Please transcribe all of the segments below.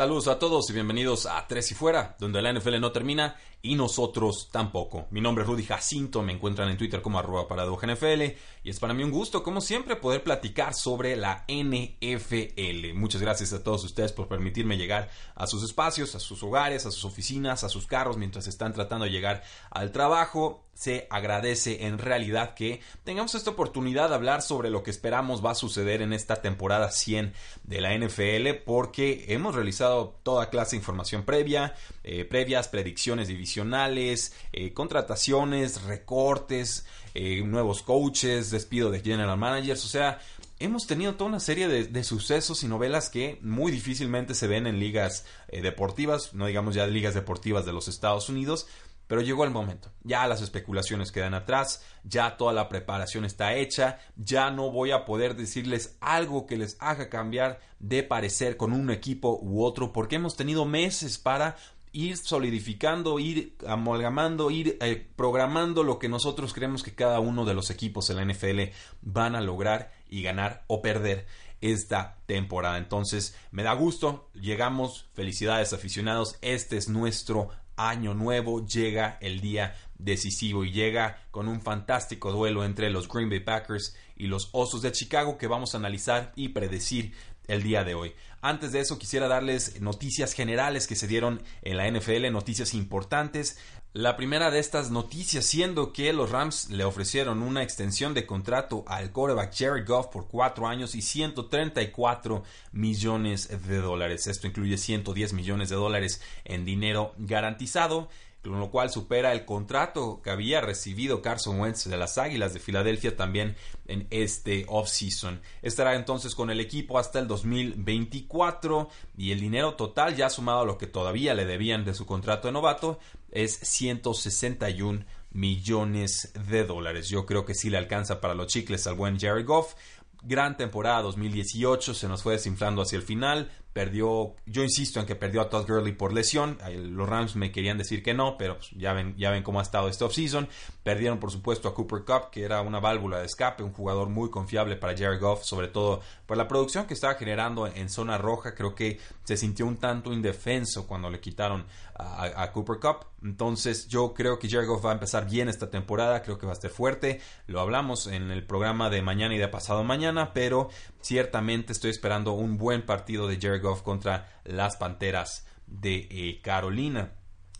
Saludos a todos y bienvenidos a Tres y Fuera, donde la NFL no termina y nosotros tampoco. Mi nombre es Rudy Jacinto, me encuentran en Twitter como arroba NFL y es para mí un gusto, como siempre, poder platicar sobre la NFL. Muchas gracias a todos ustedes por permitirme llegar a sus espacios, a sus hogares, a sus oficinas, a sus carros mientras están tratando de llegar al trabajo se agradece en realidad que tengamos esta oportunidad de hablar sobre lo que esperamos va a suceder en esta temporada 100 de la NFL porque hemos realizado toda clase de información previa, eh, previas, predicciones divisionales, eh, contrataciones, recortes, eh, nuevos coaches, despido de general managers, o sea, hemos tenido toda una serie de, sucesos y novelas que muy difícilmente se ven en ligas deportivas, no digamos ya ligas deportivas de los Estados Unidos, pero llegó el momento. Ya las especulaciones quedan atrás, ya toda la preparación está hecha, ya no voy a poder decirles algo que les haga cambiar de parecer con un equipo u otro, porque hemos tenido meses para ir solidificando, ir amalgamando, ir eh, programando lo que nosotros creemos que cada uno de los equipos en la NFL van a lograr y ganar o perder esta temporada. Entonces, me da gusto, llegamos, felicidades aficionados, este es nuestro año nuevo llega el día decisivo y llega con un fantástico duelo entre los Green Bay Packers y los Osos de Chicago que vamos a analizar y predecir el día de hoy. Antes de eso quisiera darles noticias generales que se dieron en la NFL, noticias importantes. La primera de estas noticias siendo que los Rams le ofrecieron una extensión de contrato al quarterback Jared Goff por cuatro años y 134 millones de dólares. Esto incluye 110 millones de dólares en dinero garantizado con lo cual supera el contrato que había recibido Carson Wentz de las Águilas de Filadelfia también en este offseason. Estará entonces con el equipo hasta el 2024 y el dinero total ya sumado a lo que todavía le debían de su contrato de novato es 161 millones de dólares. Yo creo que sí le alcanza para los chicles al buen Jerry Goff. Gran temporada 2018, se nos fue desinflando hacia el final, perdió, yo insisto en que perdió a Todd Gurley por lesión, los Rams me querían decir que no, pero pues, ya, ven, ya ven cómo ha estado este offseason, perdieron por supuesto a Cooper Cup, que era una válvula de escape, un jugador muy confiable para Jared Goff, sobre todo por la producción que estaba generando en zona roja, creo que se sintió un tanto indefenso cuando le quitaron a, Cooper Cup, entonces yo creo que Jared Goff va a empezar bien esta temporada, creo que va a estar fuerte, lo hablamos en el programa de mañana y de pasado mañana, pero ciertamente estoy esperando un buen partido de Jared Goff contra las Panteras de eh, Carolina.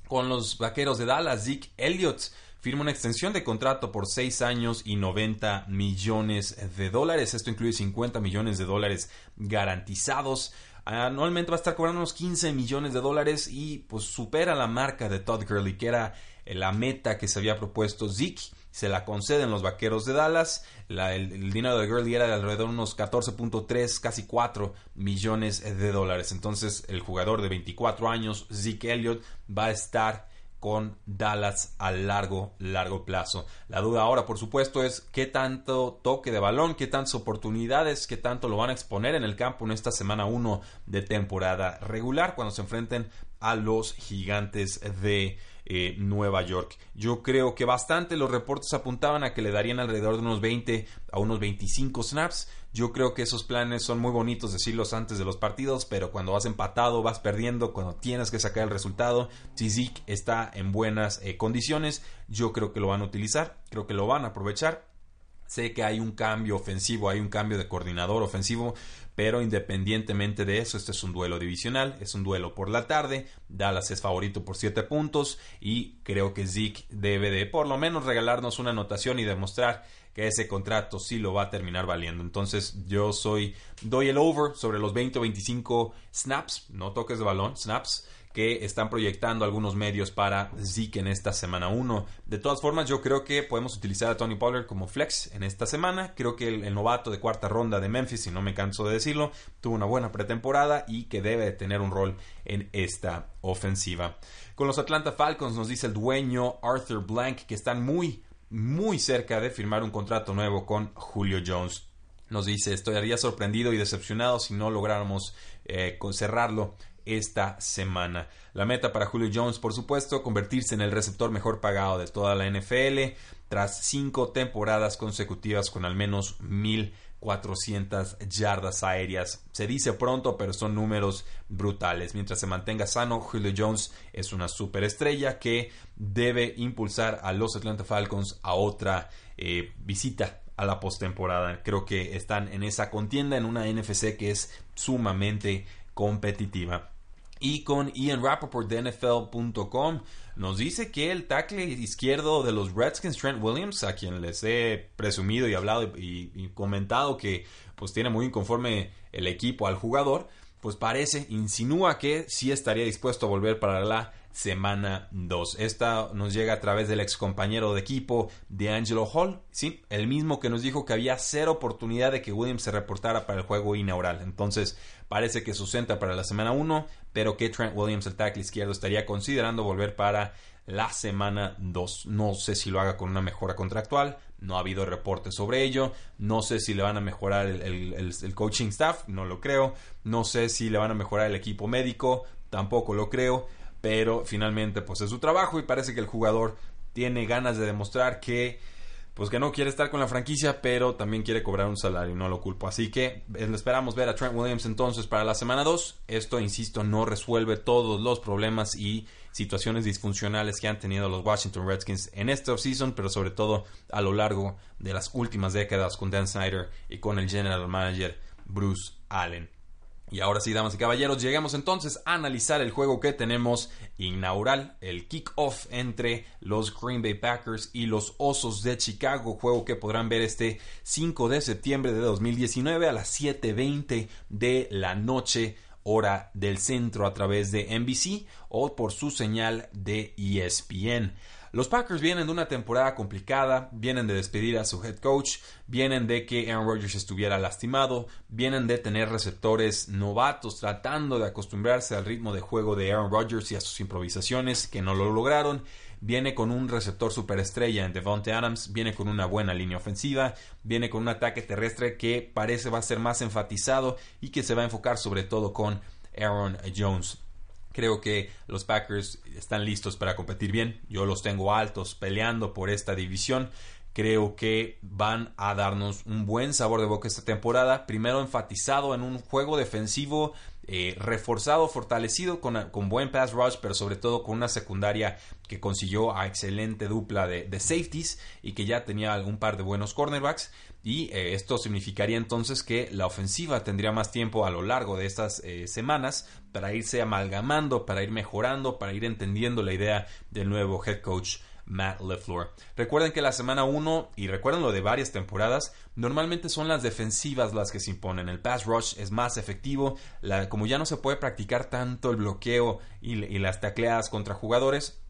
Con los Vaqueros de Dallas, Zeke Elliott firma una extensión de contrato por 6 años y 90 millones de dólares. Esto incluye 50 millones de dólares garantizados. Anualmente va a estar cobrando unos 15 millones de dólares y pues supera la marca de Todd Gurley, que era la meta que se había propuesto Zeke se la conceden los vaqueros de Dallas. el, dinero de Gurley era de alrededor de unos 14.3, casi 4 millones de dólares. Entonces, el jugador de 24 años, Zeke Elliott, va a estar con Dallas a largo, largo plazo. La duda ahora, por supuesto, es qué tanto toque de balón, qué tantas oportunidades, qué tanto lo van a exponer en el campo en esta semana 1 de temporada regular cuando se enfrenten a los gigantes de eh, Nueva York. Yo creo que bastante los reportes apuntaban a que le darían alrededor de unos 20 a unos 25 snaps. Yo creo que esos planes son muy bonitos decirlos antes de los partidos, pero cuando vas empatado, vas perdiendo, cuando tienes que sacar el resultado, si Zeke está en buenas eh, condiciones, yo creo que lo van a utilizar, creo que lo van a aprovechar. Sé que hay un cambio ofensivo, hay un cambio de coordinador ofensivo, pero independientemente de eso, este es un duelo divisional, es un duelo por la tarde. Dallas es favorito por 7 puntos y creo que Zeke debe de por lo menos regalarnos una anotación y demostrar que ese contrato sí lo va a terminar valiendo. Entonces yo soy, doy el over sobre los 20 o 25 snaps, no toques de balón, snaps que están proyectando algunos medios para Zeke en esta semana 1. De todas formas, yo creo que podemos utilizar a Tony Pollard como flex en esta semana. Creo que el, novato de cuarta ronda de Memphis, si no me canso de decirlo, tuvo una buena pretemporada y que debe de tener un rol en esta ofensiva. Con los Atlanta Falcons nos dice el dueño Arthur Blank que están muy, muy cerca de firmar un contrato nuevo con Julio Jones. Nos dice, estaría sorprendido y decepcionado si no lográramos eh, cerrarlo esta semana. La meta para Julio Jones, por supuesto, convertirse en el receptor mejor pagado de toda la NFL tras cinco temporadas consecutivas con al menos 1.400 yardas aéreas. Se dice pronto, pero son números brutales. Mientras se mantenga sano, Julio Jones es una superestrella que debe impulsar a los Atlanta Falcons a otra eh, visita a la postemporada. Creo que están en esa contienda en una NFC que es sumamente competitiva. Y con Ian Rappaport de NFL.com nos dice que el tackle izquierdo de los Redskins, Trent Williams, a quien les he presumido y hablado y, comentado que pues tiene muy inconforme el equipo al jugador, pues parece, insinúa que sí estaría dispuesto a volver para la semana 2. Esta nos llega a través del ex compañero de equipo de Angelo Hall, sí, el mismo que nos dijo que había cero oportunidad de que Williams se reportara para el juego inaugural. Entonces, parece que sustenta para la semana 1, pero que Trent Williams, el tackle izquierdo, estaría considerando volver para la semana 2. No sé si lo haga con una mejora contractual, no ha habido reportes sobre ello, no sé si le van a mejorar el, el, coaching staff, no lo creo, no sé si le van a mejorar el equipo médico, tampoco lo creo pero finalmente pues es su trabajo y parece que el jugador tiene ganas de demostrar que pues que no quiere estar con la franquicia, pero también quiere cobrar un salario, no lo culpo. Así que eh, esperamos ver a Trent Williams entonces para la semana 2. Esto, insisto, no resuelve todos los problemas y situaciones disfuncionales que han tenido los Washington Redskins en esta offseason, pero sobre todo a lo largo de las últimas décadas con Dan Snyder y con el general manager Bruce Allen. Y ahora sí, damas y caballeros, llegamos entonces a analizar el juego que tenemos inaugural, el kickoff entre los Green Bay Packers y los Osos de Chicago, juego que podrán ver este 5 de septiembre de 2019 a las 7.20 de la noche hora del centro a través de NBC o por su señal de ESPN. Los Packers vienen de una temporada complicada, vienen de despedir a su head coach, vienen de que Aaron Rodgers estuviera lastimado, vienen de tener receptores novatos tratando de acostumbrarse al ritmo de juego de Aaron Rodgers y a sus improvisaciones que no lo lograron. Viene con un receptor superestrella en Devontae Adams, viene con una buena línea ofensiva, viene con un ataque terrestre que parece va a ser más enfatizado y que se va a enfocar sobre todo con Aaron Jones. Creo que los Packers están listos para competir bien. Yo los tengo altos peleando por esta división. Creo que van a darnos un buen sabor de boca esta temporada. Primero enfatizado en un juego defensivo eh, reforzado, fortalecido con, buen pass rush, pero sobre todo con una secundaria que consiguió a excelente dupla de, safeties y que ya tenía algún par de buenos cornerbacks. Y eh, esto significaría entonces que la ofensiva tendría más tiempo a lo largo de estas eh, semanas para irse amalgamando, para ir mejorando, para ir entendiendo la idea del nuevo head coach Matt LeFleur. Recuerden que la semana 1, y recuerden lo de varias temporadas, normalmente son las defensivas las que se imponen. El pass rush es más efectivo, como ya no se puede practicar tanto el bloqueo y, y las tacleadas contra jugadores,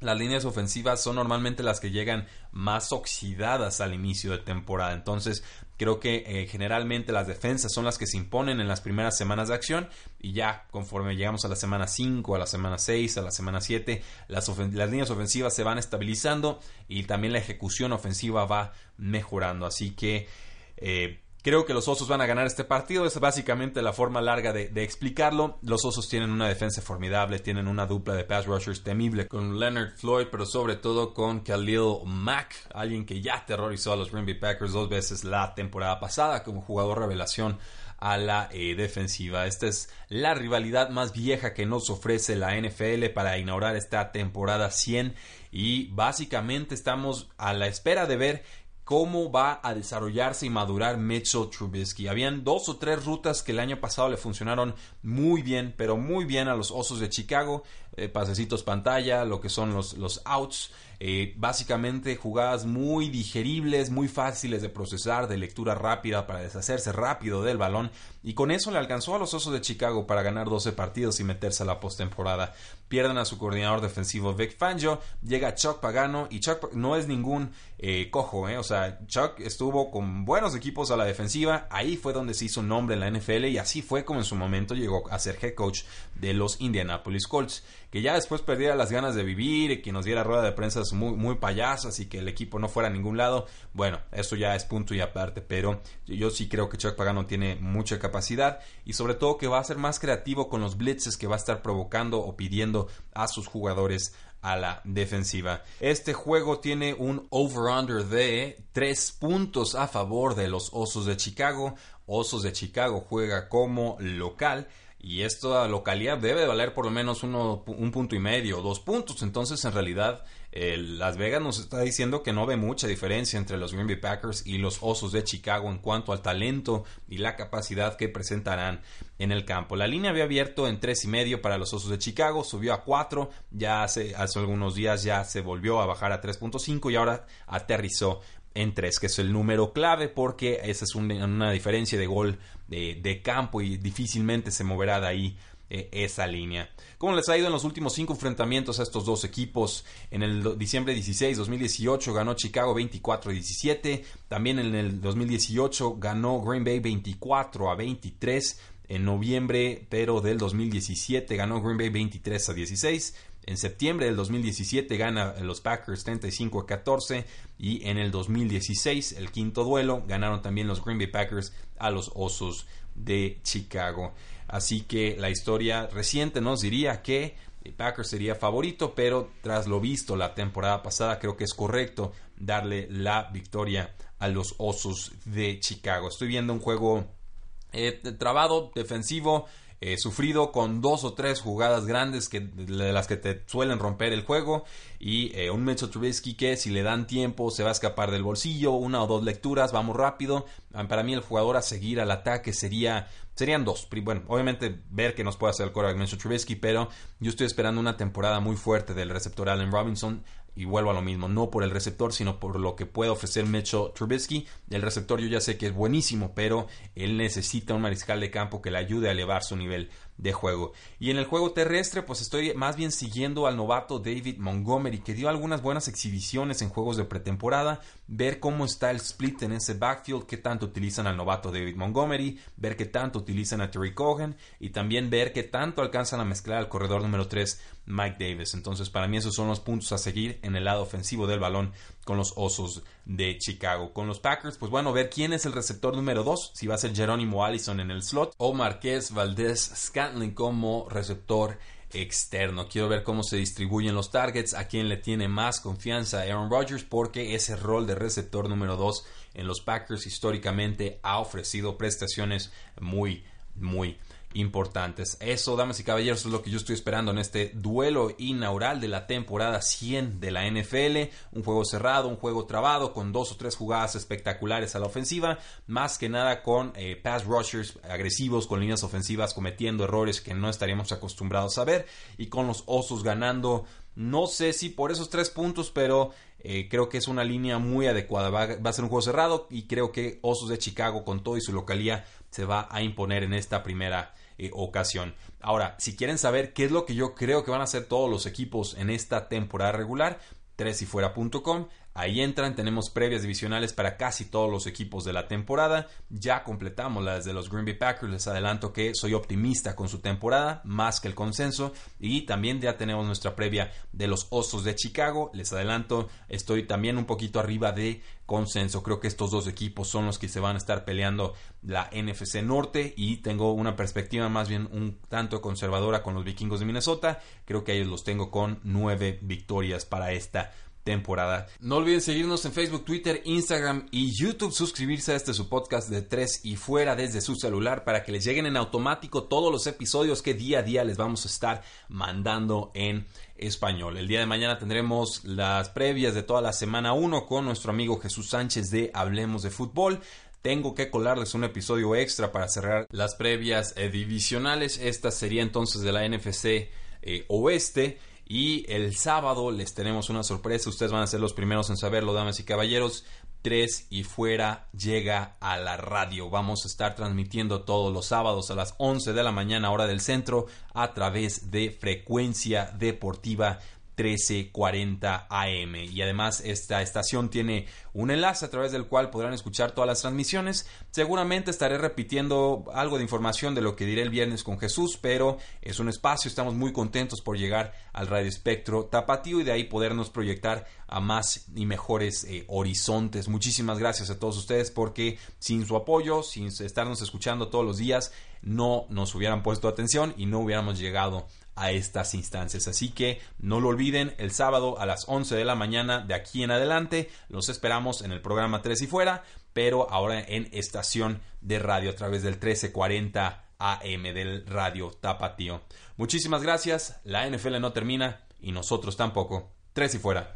las líneas ofensivas son normalmente las que llegan más oxidadas al inicio de temporada. Entonces, creo que eh, generalmente las defensas son las que se imponen en las primeras semanas de acción y ya conforme llegamos a la semana 5, a la semana 6, a la semana 7, las, líneas ofensivas se van estabilizando y también la ejecución ofensiva va mejorando. Así que eh, Creo que los Osos van a ganar este partido. Es básicamente la forma larga de, explicarlo. Los Osos tienen una defensa formidable, tienen una dupla de pass rushers temible con Leonard Floyd, pero sobre todo con Khalil Mack, alguien que ya aterrorizó a los Green Bay Packers dos veces la temporada pasada como jugador revelación a la eh, defensiva. Esta es la rivalidad más vieja que nos ofrece la NFL para inaugurar esta temporada 100 y básicamente estamos a la espera de ver cómo va a desarrollarse y madurar Mitchell Trubisky. Habían dos o tres rutas que el año pasado le funcionaron muy bien, pero muy bien a los Osos de Chicago. Eh, pasecitos pantalla, lo que son los, los outs, eh, básicamente jugadas muy digeribles, muy fáciles de procesar, de lectura rápida para deshacerse rápido del balón y con eso le alcanzó a los Osos de Chicago para ganar 12 partidos y meterse a la postemporada. Pierden a su coordinador defensivo Vic Fangio, llega Chuck Pagano y Chuck no es ningún eh, cojo, o sea, Chuck estuvo con buenos equipos a la defensiva, ahí fue donde se hizo nombre en la NFL y así fue como en su momento llegó a ser head coach de los Indianapolis Colts que ya después perdiera las ganas de vivir y que nos diera rueda de prensa muy, muy payasas y que el equipo no fuera a ningún lado, bueno, eso ya es punto y aparte, pero yo sí creo que Chuck Pagano tiene mucha capacidad y sobre todo que va a ser más creativo con los blitzes que va a estar provocando o pidiendo a sus jugadores a la defensiva. Este juego tiene un over-under de 3 puntos a favor de los Osos de Chicago. Osos de Chicago juega como local y esta localidad debe de valer por lo menos uno, un punto y medio, dos puntos. Entonces, en realidad, Las Vegas nos está diciendo que no ve mucha diferencia entre los Green Bay Packers y los Osos de Chicago en cuanto al talento y la capacidad que presentarán en el campo. La línea había abierto en tres y medio para los Osos de Chicago, subió a cuatro, ya hace, hace algunos días ya se volvió a bajar a 3.5 y ahora aterrizó en 3, que es el número clave porque esa es una, diferencia de gol de, campo y difícilmente se moverá de ahí eh, esa línea. ¿Cómo les ha ido en los últimos cinco enfrentamientos a estos dos equipos? En el diciembre 16, 2018 ganó Chicago 24-17, también en el 2018 ganó Green Bay 24 a 23, en noviembre pero del 2017 ganó Green Bay 23 a 16, en septiembre del 2017 gana los Packers 35 a 14 y en el 2016, el quinto duelo, ganaron también los Green Bay Packers a los Osos de Chicago. Así que la historia reciente nos diría que Packers sería favorito, pero tras lo visto la temporada pasada, creo que es correcto darle la victoria a los Osos de Chicago. Estoy viendo un juego eh, trabado, defensivo, eh, sufrido con dos o tres jugadas grandes que, de las que te suelen romper el juego y eh, un Mitchell Trubisky que si le dan tiempo se va a escapar del bolsillo, una o dos lecturas, vamos rápido. Ah, para mí el jugador a seguir al ataque sería serían dos. Bueno, obviamente ver que nos puede hacer el quarterback Mitchell Trubisky, pero yo estoy esperando una temporada muy fuerte del receptor Allen Robinson y vuelvo a lo mismo, no por el receptor, sino por lo que puede ofrecer Mitchell Trubisky. El receptor yo ya sé que es buenísimo, pero él necesita un mariscal de campo que le ayude a elevar su nivel de juego. Y en el juego terrestre, pues estoy más bien siguiendo al novato David Montgomery, que dio algunas buenas exhibiciones en juegos de pretemporada, ver cómo está el split en ese backfield, qué tanto utilizan al novato David Montgomery, ver qué tanto utilizan a Terry Cohen y también ver qué tanto alcanzan a mezclar al corredor número 3 Mike Davis. Entonces, para mí esos son los puntos a seguir en el lado ofensivo del balón con los Osos de Chicago. Con los Packers, pues bueno, ver quién es el receptor número 2, si va a ser Jerónimo Allison en el slot o Marqués Valdés Scantlin como receptor externo. Quiero ver cómo se distribuyen los targets, a quién le tiene más confianza Aaron Rodgers, porque ese rol de receptor número 2 en los Packers históricamente ha ofrecido prestaciones muy, muy importantes. Eso, damas y caballeros, es lo que yo estoy esperando en este duelo inaugural de la temporada 100 de la NFL. Un juego cerrado, un juego trabado, con dos o tres jugadas espectaculares a la ofensiva, más que nada con eh, pass rushers agresivos, con líneas ofensivas cometiendo errores que no estaríamos acostumbrados a ver, y con los osos ganando. No sé si por esos tres puntos, pero eh, creo que es una línea muy adecuada. Va, va, a ser un juego cerrado y creo que Osos de Chicago, con todo y su localía, se va a imponer en esta primera eh, ocasión. Ahora, si quieren saber qué es lo que yo creo que van a hacer todos los equipos en esta temporada regular, 3yfuera.com Ahí entran, tenemos previas divisionales para casi todos los equipos de la temporada. Ya completamos las de los Green Bay Packers. Les adelanto que soy optimista con su temporada, más que el consenso. Y también ya tenemos nuestra previa de los Osos de Chicago. Les adelanto, estoy también un poquito arriba de consenso. Creo que estos dos equipos son los que se van a estar peleando la NFC Norte y tengo una perspectiva más bien un tanto conservadora con los vikingos de Minnesota. Creo que ellos los tengo con nueve victorias para esta temporada. No olviden seguirnos en Facebook, Twitter, Instagram y YouTube, suscribirse a este su podcast de 3 y fuera desde su celular para que les lleguen en automático todos los episodios que día a día les vamos a estar mandando en español. El día de mañana tendremos las previas de toda la semana 1 con nuestro amigo Jesús Sánchez de Hablemos de Fútbol tengo que colarles un episodio extra para cerrar las previas divisionales. Esta sería entonces de la NFC eh, oeste. Y el sábado les tenemos una sorpresa. Ustedes van a ser los primeros en saberlo, damas y caballeros. 3 y fuera llega a la radio. Vamos a estar transmitiendo todos los sábados a las 11 de la mañana hora del centro a través de frecuencia deportiva 1340 AM. Y además esta estación tiene un enlace a través del cual podrán escuchar todas las transmisiones. Seguramente estaré repitiendo algo de información de lo que diré el viernes con Jesús, pero es un espacio, estamos muy contentos por llegar al radio espectro tapatío y de ahí podernos proyectar a más y mejores eh, horizontes. Muchísimas gracias a todos ustedes porque sin su apoyo, sin estarnos escuchando todos los días, no nos hubieran puesto atención y no hubiéramos llegado a estas instancias. Así que no lo olviden, el sábado a las 11 de la mañana de aquí en adelante los esperamos en el programa 3 y fuera, pero ahora en estación de radio a través del 1340 AM del Radio Tapatío. Muchísimas gracias, la NFL no termina y nosotros tampoco. 3 y fuera.